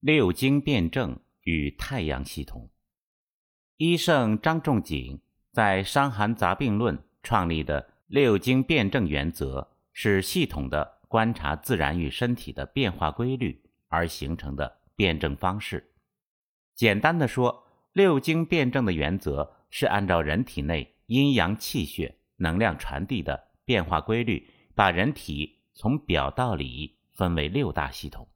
六经辩证与太阳系统。医圣张仲景在《伤寒杂病论》创立的六经辩证原则，是系统的观察自然与身体的变化规律而形成的辩证方式。简单的说，六经辩证的原则是按照人体内阴阳气血能量传递的变化规律，把人体从表到里分为六大系统。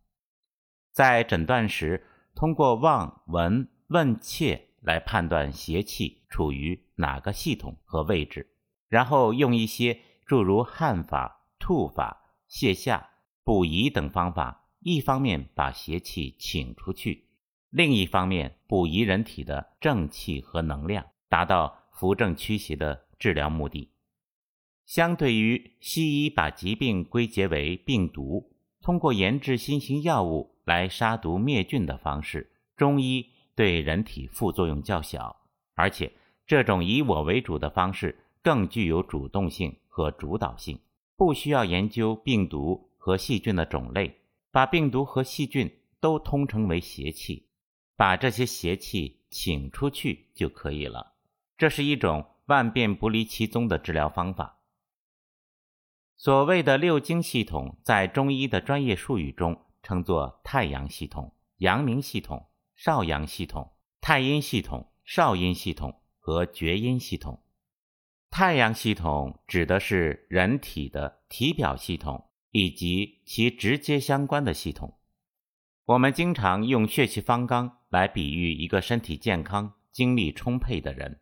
在诊断时，通过望、闻、问、切来判断邪气处于哪个系统和位置，然后用一些诸如汗法、吐法、泻下、补遗等方法，一方面把邪气请出去，另一方面补遗人体的正气和能量，达到扶正驱邪的治疗目的。相对于西医把疾病归结为病毒，通过研制新型药物。来杀毒灭菌的方式，中医对人体副作用较小，而且这种以我为主的方式更具有主动性和主导性，不需要研究病毒和细菌的种类，把病毒和细菌都通称为邪气，把这些邪气请出去就可以了。这是一种万变不离其宗的治疗方法。所谓的六经系统，在中医的专业术语中。称作太阳系统、阳明系统、少阳系统、太阴系统、少阴系统和厥阴系统。太阳系统指的是人体的体表系统以及其直接相关的系统。我们经常用血气方刚来比喻一个身体健康、精力充沛的人。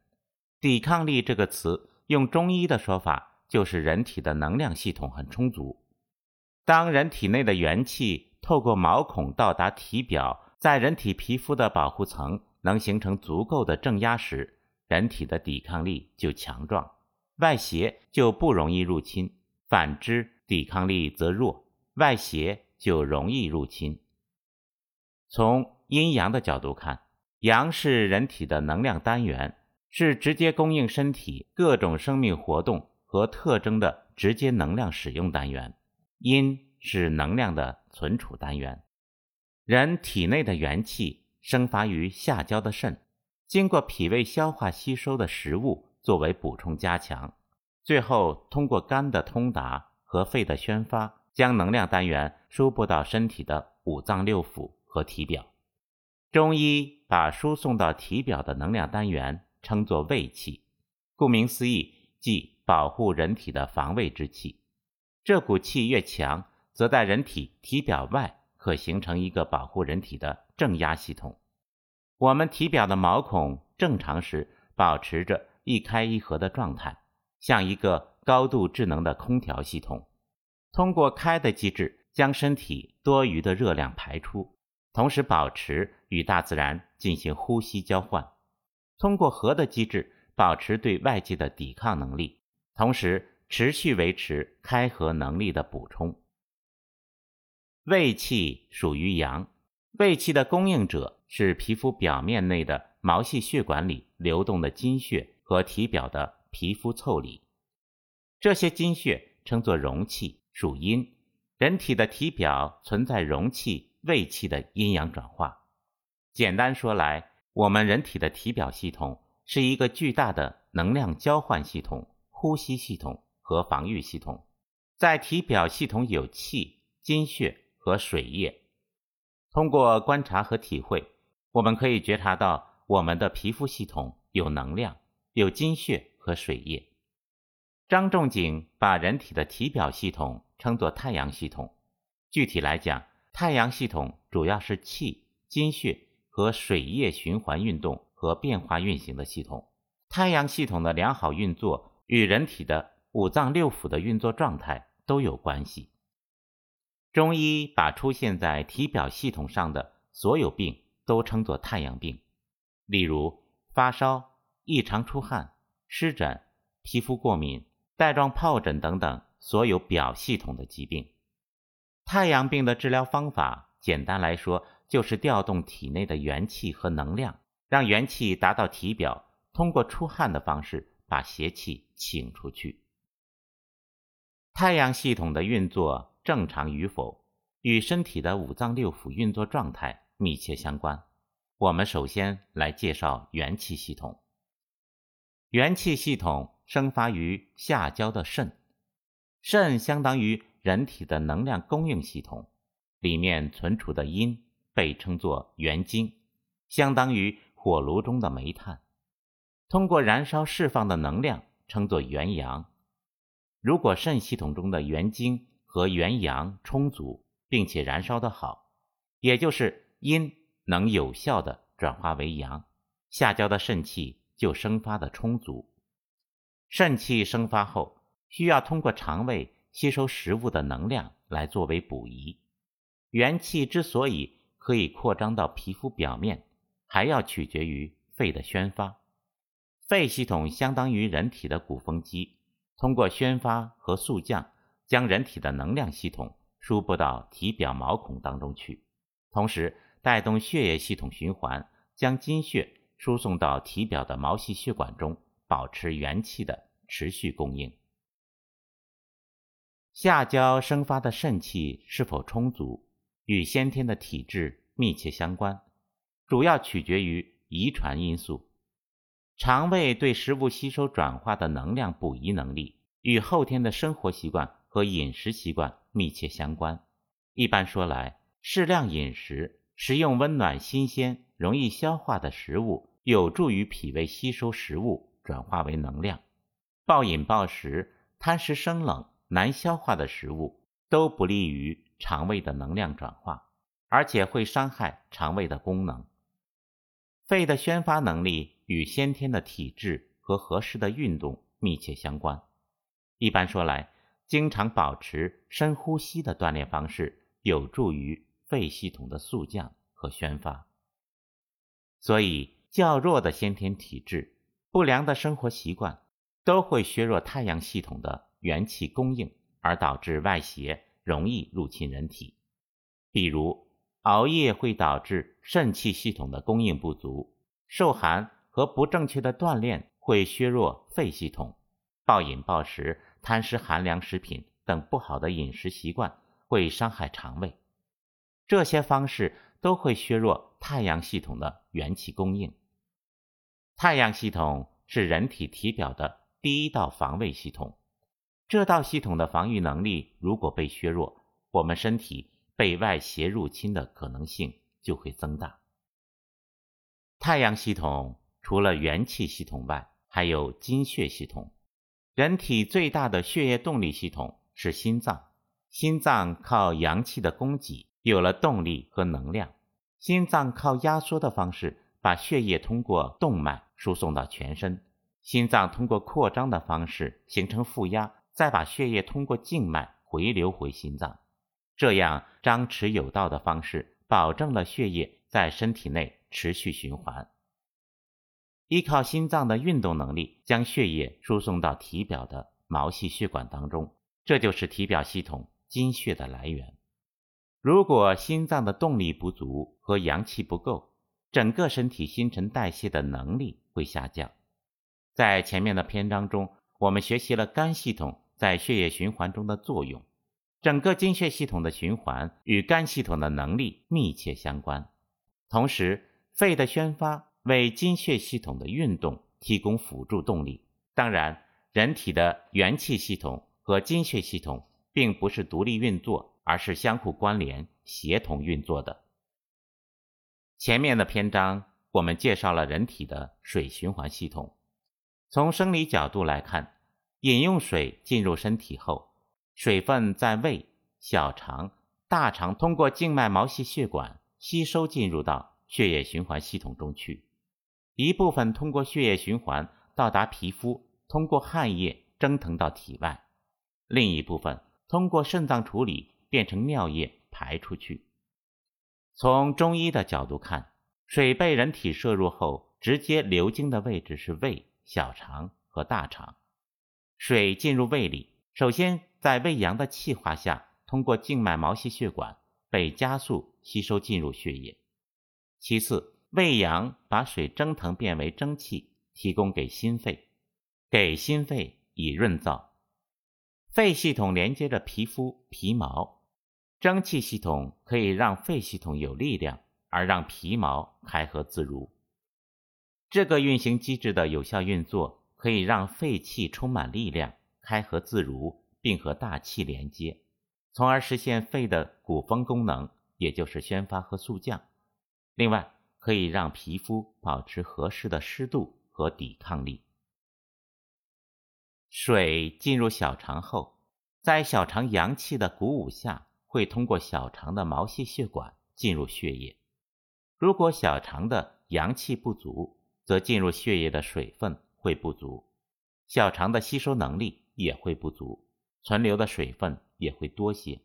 抵抗力这个词，用中医的说法，就是人体的能量系统很充足。当人体内的元气，透过毛孔到达体表，在人体皮肤的保护层能形成足够的正压时，人体的抵抗力就强壮，外邪就不容易入侵；反之，抵抗力则弱，外邪就容易入侵。从阴阳的角度看，阳是人体的能量单元，是直接供应身体各种生命活动和特征的直接能量使用单元；阴。是能量的存储单元。人体内的元气生发于下焦的肾，经过脾胃消化吸收的食物作为补充加强，最后通过肝的通达和肺的宣发，将能量单元输布到身体的五脏六腑和体表。中医把输送到体表的能量单元称作卫气，顾名思义，即保护人体的防卫之气。这股气越强。则在人体体表外可形成一个保护人体的正压系统。我们体表的毛孔正常时保持着一开一合的状态，像一个高度智能的空调系统。通过开的机制将身体多余的热量排出，同时保持与大自然进行呼吸交换；通过合的机制保持对外界的抵抗能力，同时持续维持开合能力的补充。胃气属于阳，胃气的供应者是皮肤表面内的毛细血管里流动的精血和体表的皮肤腠理，这些精血称作容气，属阴。人体的体表存在容气、胃气的阴阳转化。简单说来，我们人体的体表系统是一个巨大的能量交换系统、呼吸系统和防御系统。在体表系统有气、精血。和水液，通过观察和体会，我们可以觉察到我们的皮肤系统有能量、有精血和水液。张仲景把人体的体表系统称作太阳系统。具体来讲，太阳系统主要是气、精血和水液循环运动和变化运行的系统。太阳系统的良好运作与人体的五脏六腑的运作状态都有关系。中医把出现在体表系统上的所有病都称作太阳病，例如发烧、异常出汗、湿疹、皮肤过敏、带状疱疹等等所有表系统的疾病。太阳病的治疗方法，简单来说就是调动体内的元气和能量，让元气达到体表，通过出汗的方式把邪气请出去。太阳系统的运作。正常与否，与身体的五脏六腑运作状态密切相关。我们首先来介绍元气系统。元气系统生发于下焦的肾，肾相当于人体的能量供应系统，里面存储的阴被称作元精，相当于火炉中的煤炭，通过燃烧释放的能量称作元阳。如果肾系统中的元精和元阳充足，并且燃烧的好，也就是阴。能有效的转化为阳，下焦的肾气就生发的充足。肾气生发后，需要通过肠胃吸收食物的能量来作为补遗。元气之所以可以扩张到皮肤表面，还要取决于肺的宣发。肺系统相当于人体的鼓风机，通过宣发和速降，将人体的能量系统输布到体表毛孔当中去，同时。带动血液系统循环，将精血输送到体表的毛细血管中，保持元气的持续供应。下焦生发的肾气是否充足，与先天的体质密切相关，主要取决于遗传因素。肠胃对食物吸收转化的能量补遗能力，与后天的生活习惯和饮食习惯密切相关。一般说来，适量饮食。食用温暖、新鲜、容易消化的食物，有助于脾胃吸收食物，转化为能量。暴饮暴食、贪食生冷、难消化的食物，都不利于肠胃的能量转化，而且会伤害肠胃的功能。肺的宣发能力与先天的体质和合适的运动密切相关。一般说来，经常保持深呼吸的锻炼方式，有助于。肺系统的速降和宣发，所以较弱的先天体质、不良的生活习惯，都会削弱太阳系统的元气供应，而导致外邪容易入侵人体。比如，熬夜会导致肾气系统的供应不足；受寒和不正确的锻炼会削弱肺系统；暴饮暴食、贪食寒凉食品等不好的饮食习惯会伤害肠胃。这些方式都会削弱太阳系统的元气供应。太阳系统是人体体表的第一道防卫系统，这道系统的防御能力如果被削弱，我们身体被外邪入侵的可能性就会增大。太阳系统除了元气系统外，还有精血系统。人体最大的血液动力系统是心脏，心脏靠阳气的供给。有了动力和能量，心脏靠压缩的方式把血液通过动脉输送到全身，心脏通过扩张的方式形成负压，再把血液通过静脉回流回心脏，这样张弛有道的方式保证了血液在身体内持续循环。依靠心脏的运动能力，将血液输送到体表的毛细血管当中，这就是体表系统精血的来源。如果心脏的动力不足和阳气不够，整个身体新陈代谢的能力会下降。在前面的篇章中，我们学习了肝系统在血液循环中的作用。整个精血系统的循环与肝系统的能力密切相关。同时，肺的宣发为精血系统的运动提供辅助动力。当然，人体的元气系统和精血系统并不是独立运作。而是相互关联、协同运作的。前面的篇章我们介绍了人体的水循环系统。从生理角度来看，饮用水进入身体后，水分在胃、小肠、大肠通过静脉毛细血管吸收进入到血液循环系统中去，一部分通过血液循环到达皮肤，通过汗液蒸腾到体外，另一部分通过肾脏处理。变成尿液排出去。从中医的角度看，水被人体摄入后，直接流经的位置是胃、小肠和大肠。水进入胃里，首先在胃阳的气化下，通过静脉毛细血管被加速吸收进入血液。其次，胃阳把水蒸腾变为蒸汽，提供给心肺，给心肺以润燥。肺系统连接着皮肤、皮毛。蒸汽系统可以让肺系统有力量，而让皮毛开合自如。这个运行机制的有效运作，可以让肺气充满力量，开合自如，并和大气连接，从而实现肺的鼓风功能，也就是宣发和速降。另外，可以让皮肤保持合适的湿度和抵抗力。水进入小肠后，在小肠阳气的鼓舞下，会通过小肠的毛细血管进入血液。如果小肠的阳气不足，则进入血液的水分会不足，小肠的吸收能力也会不足，存留的水分也会多些。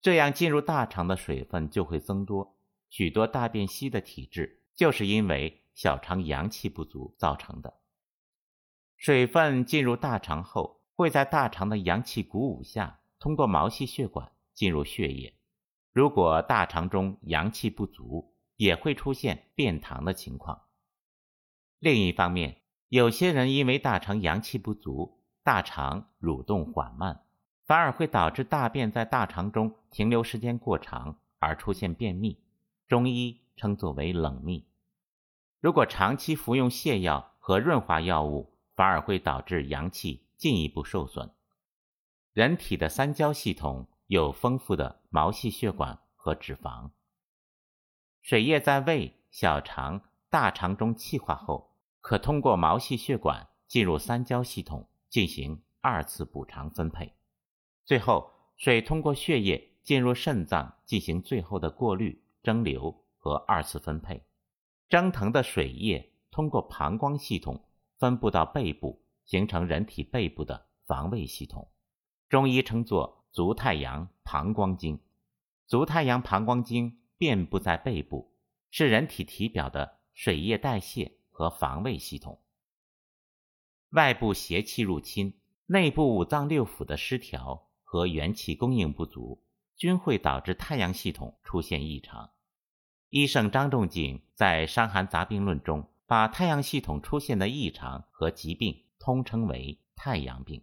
这样进入大肠的水分就会增多，许多大便稀的体质就是因为小肠阳气不足造成的。水分进入大肠后，会在大肠的阳气鼓舞下，通过毛细血管进入血液。如果大肠中阳气不足，也会出现便溏的情况。另一方面，有些人因为大肠阳气不足，大肠蠕动缓慢，反而会导致大便在大肠中停留时间过长，而出现便秘。中医称作为冷秘。如果长期服用泻药和润滑药物，反而会导致阳气进一步受损。人体的三焦系统有丰富的毛细血管和脂肪。水液在胃、小肠、大肠中气化后，可通过毛细血管进入三焦系统进行二次补偿分配。最后，水通过血液进入肾脏进行最后的过滤、蒸馏和二次分配。蒸腾的水液通过膀胱系统。分布到背部，形成人体背部的防卫系统。中医称作足太阳膀胱经。足太阳膀胱经遍布在背部，是人体体表的水液代谢和防卫系统。外部邪气入侵，内部五脏六腑的失调和元气供应不足，均会导致太阳系统出现异常。医圣张仲景在《伤寒杂病论》中。把太阳系统出现的异常和疾病通称为太阳病。